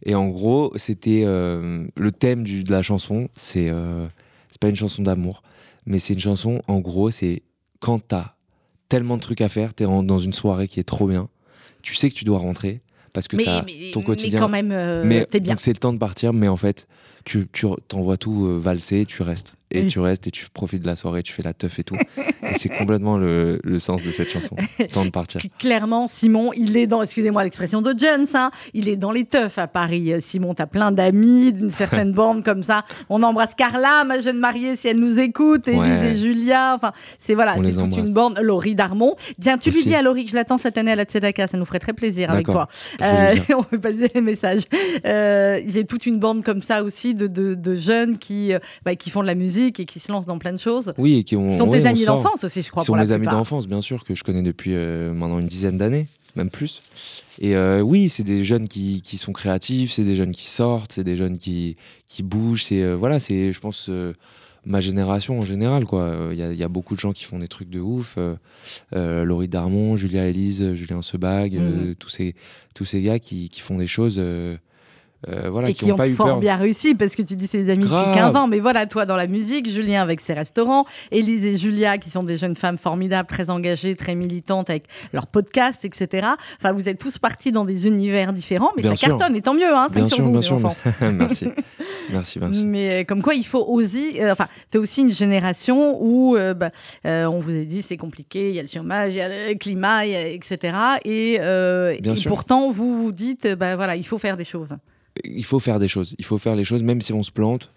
Et en gros, c'était euh, le thème du, de la chanson. C'est c'est pas une chanson d'amour, mais c'est une chanson. En gros, c'est quand t'as tellement de trucs à faire, t'es dans une soirée qui est trop bien. Tu sais que tu dois rentrer parce que t'as ton quotidien. Mais quand même, mais, bien. Donc c'est le temps de partir, mais en fait, tu t'envoies tout valser, tu restes et tu restes et tu profites de la soirée, tu fais la teuf et tout. et c'est complètement le, le, sens de cette chanson. <laughs> Temps de partir. Clairement, Simon, il est dans, excusez-moi l'expression de Jones, hein, il est dans les teufs à Paris. Euh, Simon, t'as plein d'amis d'une certaine <laughs> bande comme ça. On embrasse Carla, ma jeune mariée, si elle nous écoute, Élise et Julia. Enfin, c'est voilà, c'est toute une bande. Laurie Darmon. Tiens, tu lui dis à Laurie que je l'attends cette année à la Tzedaka, ça nous ferait très plaisir avec toi. Euh, <laughs> on peut passer les messages. Euh, J'ai toute une bande comme ça aussi de, de, de jeunes qui, euh, bah, qui font de la musique et qui se lancent dans plein de choses. Oui, et qui ont, sont des amis d'enfance aussi, je crois. Sont mes amis d'enfance, bien sûr, que je connais depuis euh, maintenant une dizaine d'années, même plus. Et euh, oui, c'est des jeunes qui, qui sont créatifs, c'est des jeunes qui sortent, c'est des jeunes qui, qui bougent. C'est euh, voilà, c'est, je pense ma génération en général quoi il y, y, a beaucoup de gens qui font des trucs de ouf Laurie Darmon Julia Elise Julien Sebag mmh. tous ces tous ces gars qui, qui font des choses euh, voilà, et qui, ont, pas fort bien réussi parce que tu dis c'est des amis depuis 15 ans. Mais voilà toi dans la musique Julien avec ses restaurants Élise et Julia qui sont des jeunes femmes formidables très engagées très militantes avec leurs podcasts etc enfin vous êtes tous partis dans des univers différents mais ça cartonne et tant mieux hein, bien sûr, vous, bien sûr. <laughs> merci. Merci merci. Mais euh, comme quoi il faut oser euh, enfin c'est aussi une génération où bah, on vous a dit c'est compliqué il y a le chômage il y a le climat etc et, et pourtant vous vous dites bah voilà il faut faire des choses il faut faire des choses. Il faut faire les choses, même si on se plante.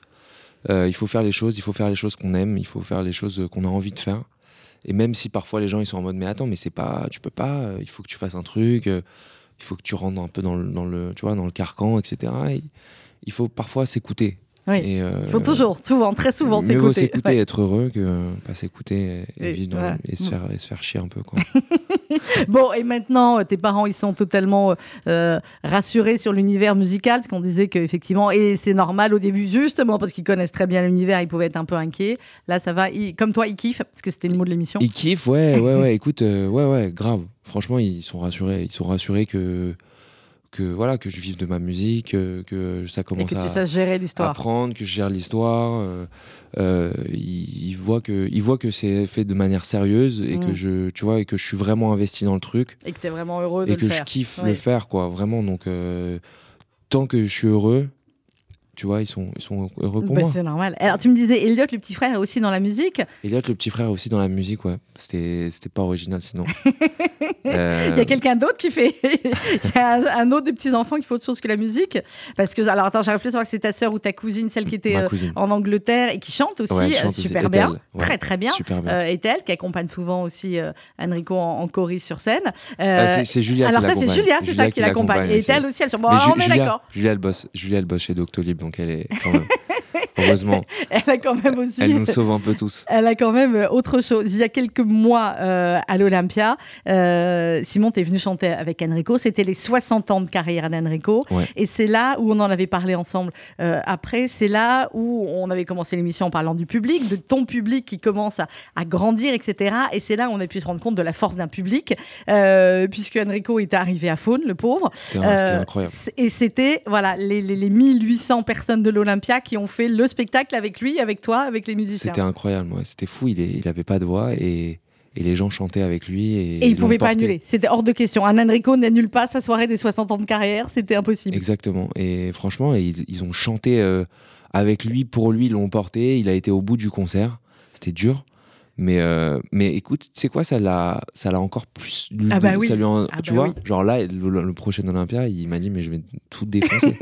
il faut faire les choses, il faut faire les choses qu'on aime, il faut faire les choses qu'on a envie de faire. Et même si parfois les gens ils sont en mode mais attends mais c'est pas tu peux pas il faut que tu fasses un truc il faut que tu rentres un peu dans le, dans le tu vois dans le carcan etc il faut parfois s'écouter oui. il euh, faut toujours, souvent, très souvent s'écouter. Mieux s'écouter, être heureux que pas s'écouter et, vivre et, se faire, et, se faire, chier un peu. Quoi. <laughs> bon, et maintenant, tes parents, ils sont totalement euh, rassurés sur l'univers musical, parce qu'on disait qu'effectivement, et c'est normal au début, justement, parce qu'ils connaissent très bien l'univers, ils pouvaient être un peu inquiets. Là, ça va, comme toi, ils kiffent, parce que c'était le mot de l'émission. Ils kiffent, ouais, ouais, ouais, <laughs> écoute, euh, ouais, ouais, grave. Franchement, ils sont rassurés. Ils sont rassurés que que voilà que je vive de ma musique, euh, que ça commence et que tu à, gérer l'histoire. apprendre, que je gère l'histoire. Euh, euh il, voit que il voit que c'est fait de manière sérieuse et que mm. je tu vois et que je suis vraiment investi dans le truc. Et que tu es vraiment heureux de et que je kiffe le faire quoi vraiment donc euh, tant que je suis heureux tu vois, ils sont, ils sont heureux pour bah, moi. C'est normal. Alors, tu me disais, Elliot, le petit frère, est aussi dans la musique Elliot, le petit frère, est aussi dans la musique, ouais. C'était, c'était pas original sinon. <laughs> Euh, il y a quelqu'un d'autre qui fait. <laughs> Il y a un, autre des petits-enfants qui fait autre chose que la musique. Parce que, alors, attends, j'ai réfléchi à savoir que c'est ta sœur ou ta cousine, celle qui était euh, en Angleterre et qui chante aussi euh, super bien. Très, très bien. Super bien. et elle, qui accompagne souvent aussi Enrico en, chorus sur scène. c'est, Julia Alors, ça, c'est Julia, c'est ça qui l'accompagne. Et elle aussi, elle chante. Bon, on est d'accord. Julia, elle bosse chez Doctolib, donc elle est. <laughs> Heureusement. <laughs> elle a quand même aussi. Elle nous sauve un peu tous. Elle a quand même euh, autre chose. Il y a quelques mois euh, à l'Olympia, euh, Simon, tu es venu chanter avec Enrico. C'était les 60 ans de carrière d'Enrico. Et c'est là où on en avait parlé ensemble après. C'est là où on avait commencé l'émission en parlant du public, de ton public qui commence à, grandir, etc. Et c'est là où on a pu se rendre compte de la force d'un public, puisque Enrico était arrivé à Faune, le pauvre. C'était incroyable. Et c'était voilà, les, les, les 1800 personnes de l'Olympia qui ont fait le spectacle avec lui, avec toi, avec les musiciens. C'était incroyable, c'était fou. Il n'avait pas de voix et, les gens chantaient avec lui. Et, et il ne pouvait pas annuler. C'était hors de question. Un Enrico n'annule pas sa soirée des 60 ans de carrière, c'était impossible. Exactement. Et franchement, ils, ont chanté euh, avec lui, pour lui, ils l'ont porté. Il a été au bout du concert. C'était dur. Mais, euh, mais écoute, tu sais quoi, ça l'a, ça l'a encore plus. Ah bah oui. Ça lui ah tu bah vois, genre là, le, prochain Olympia, il m'a dit, mais je vais tout défoncer.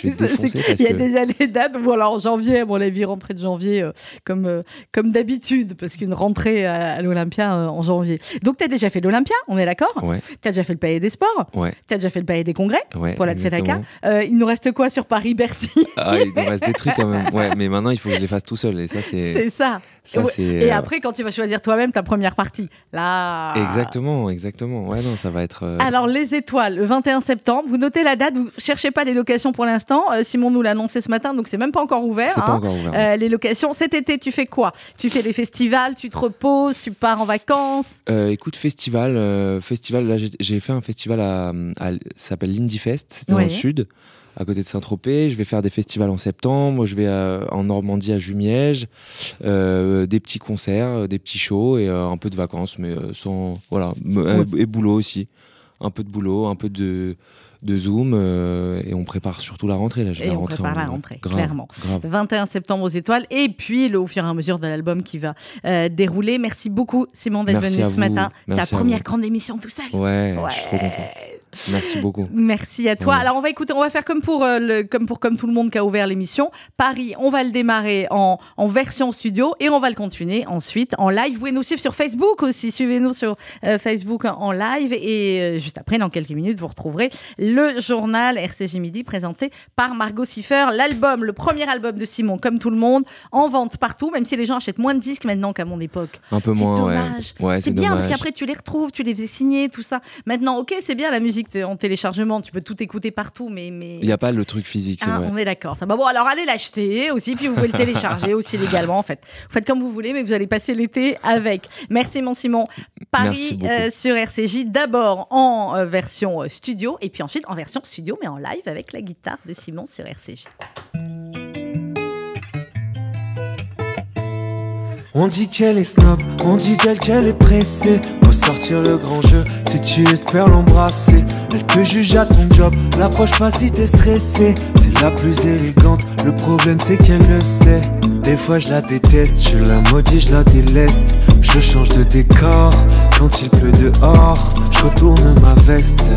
je vais <laughs> défoncer il y a déjà les dates. Bon, alors en janvier, bon, la vie rentrée de janvier, euh, comme, euh, comme d'habitude, parce qu'une rentrée à, l'Olympia en janvier. Donc, tu as déjà fait l'Olympia, on est d'accord ouais. Tu as déjà fait le Palais des Sports ouais. Tu as déjà fait le Palais des Congrès ouais, pour la Tzedaka. il nous reste quoi sur Paris-Bercy ah, Il nous reste des trucs quand même. Ouais, mais maintenant, il faut que je les fasse tout seul. Et ça, c'est. <laughs> C'est ça. Ça et après, quand tu vas choisir toi-même, ta première partie. Là. Exactement, exactement. Ouais, non, ça va être. Euh, Alors, les étoiles, le 21 septembre. Vous notez la date. Vous cherchez pas les locations pour l'instant. Euh, Simon nous l'a annoncé ce matin, donc c'est même pas encore ouvert. C'est pas hein. encore ouvert. Euh, les locations. Cet été, tu fais quoi? Tu fais les festivals, tu te reposes, tu pars en vacances? écoute, festival, festival. Là, j'ai fait un festival à, ça s'appelle l'Indie Fest. C'était dans le sud à côté de Saint-Tropez. Je vais faire des festivals en septembre. Je vais euh, en Normandie à Jumièges. Euh, des petits concerts, euh, des petits shows et un peu de vacances, mais sans. Voilà. Et boulot aussi. Un peu de boulot, un peu de de Zoom et on prépare surtout la rentrée. Là, et on prépare la rentrée, clairement. 21 septembre aux étoiles et puis le, au fur et à mesure de l'album qui va dérouler. Merci beaucoup Simon d'être venu ce matin. C'est la première grande émission tout seul. Ouais, ouais, je suis trop content. Merci beaucoup. Merci à toi. Alors on va écouter, on va faire comme pour, euh, le, comme pour comme tout le monde qui a ouvert l'émission. Paris, on va le démarrer en, en, version studio et on va le continuer ensuite en live. Vous pouvez nous suivre sur Facebook aussi. Suivez-nous sur euh, Facebook en live et euh, juste après, dans quelques minutes, vous retrouverez le journal RCG Midi présenté par Margot Siffer. L'album, le premier album de Simon, comme tout le monde, en vente partout, même si les gens achètent moins de disques maintenant qu'à mon époque. Un peu moins, dommage. ouais. c'est bien parce qu'après tu les retrouves, tu les fais signer, tout ça. Maintenant, ok, c'est bien la musique en téléchargement, tu peux tout écouter partout, mais. mais... Il n'y a pas le truc physique, c'est ah, vrai. On est d'accord. Ça... bon, alors allez l'acheter aussi, puis vous pouvez le télécharger aussi <laughs> légalement, en fait. Vous faites comme vous voulez, mais vous allez passer l'été avec. Merci, mon Simon. Paris euh, sur RCJ, d'abord en euh, version euh, studio, et puis ensuite en version studio, mais en live avec la guitare de Simon sur RCJ. On dit qu'elle est snob, on dit d'elle qu'elle est pressée. Sortir le grand jeu si tu espères l'embrasser. Elle te juge à ton job, l'approche pas si t'es stressé. C'est la plus élégante, le problème c'est qu'elle le sait. Des fois je la déteste, je la maudis, je la délaisse. Je change de décor quand il pleut dehors. Je retourne ma veste.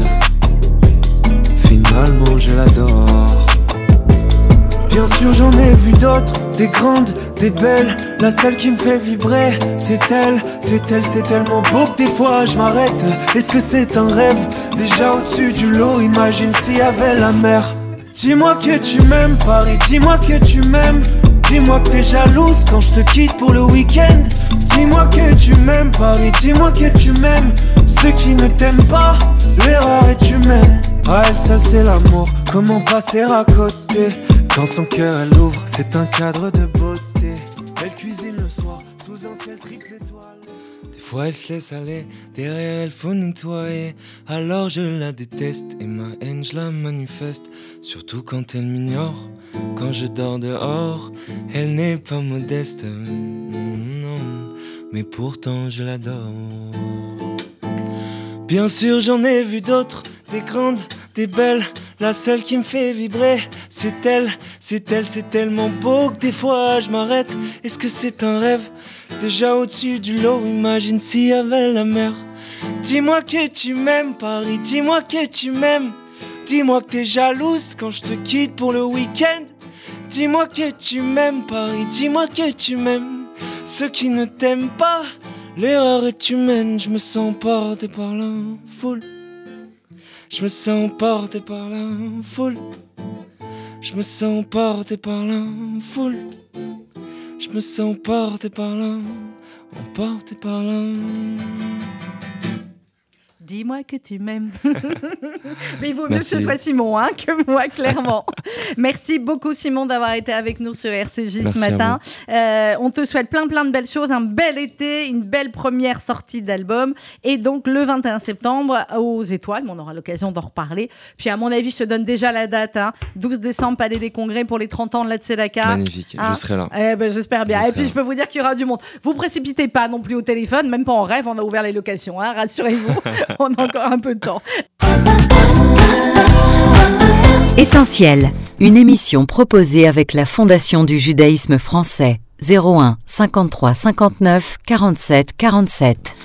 Finalement je l'adore. Bien sûr j'en ai vu d'autres, des grandes, des belles. La seule qui me fait vibrer, c'est elle, c'est elle, c'est tellement beau que des fois je m'arrête. Est-ce que c'est un rêve? Déjà au-dessus du lot, imagine s'il y avait la mer. Dis-moi que tu m'aimes, Paris, dis-moi que tu m'aimes. Dis-moi que t'es jalouse quand je te quitte pour le week-end. Dis-moi que tu m'aimes, Paris, dis-moi que tu m'aimes. Ceux qui ne t'aiment pas, l'erreur est humaine. Ah, ça c'est l'amour, comment passer à côté? Dans son cœur elle ouvre, c'est un cadre de beauté. Elle cuisine le soir, sous un ciel triple étoile Des fois elle se laisse aller, derrière elle faut nettoyer. Alors je la déteste et ma haine je la manifeste. Surtout quand elle m'ignore, quand je dors dehors. Elle n'est pas modeste, non. Mais pourtant je l'adore Bien sûr, j'en ai vu d'autres, des grandes, des belles. La seule qui me fait vibrer, c'est elle, c'est elle, c'est tellement beau que des fois je m'arrête. Est-ce que c'est un rêve? Déjà au-dessus du lot, imagine s'il y avait la mer. Dis-moi que tu m'aimes, Paris, dis-moi que tu m'aimes. Dis-moi que t'es jalouse quand je te quitte pour le week-end. Dis-moi que tu m'aimes, Paris, dis-moi que tu m'aimes. Ceux qui ne t'aiment pas, L'erreur est humaine, je me sens porté par la foule. Je me sens porté par la foule. Je me sens porté par la foule. Je me sens porté par la, emporté par la. Dis-moi que tu m'aimes. <laughs> Mais il vaut mieux que ce soit Simon hein, que moi, clairement. Merci beaucoup, Simon, d'avoir été avec nous sur RCJ ce matin. Euh, on te souhaite plein, plein de belles choses, un bel été, une belle première sortie d'album. Et donc, le 21 septembre, aux Étoiles, on aura l'occasion d'en reparler. Puis, à mon avis, je te donne déjà la date 12 hein. décembre, Palais des Congrès pour les 30 ans de la Tzedaka. Magnifique, je hein. serai là. Eh ben, J'espère bien. et puis, je peux vous dire qu'il y aura du monde. Vous précipitez pas non plus au téléphone, même pas en rêve, on a ouvert les locations, rassurez-vous. <laughs> on a encore un peu de temps. Essentiel, une émission proposée avec la Fondation du judaïsme français 01 53 59 47 47.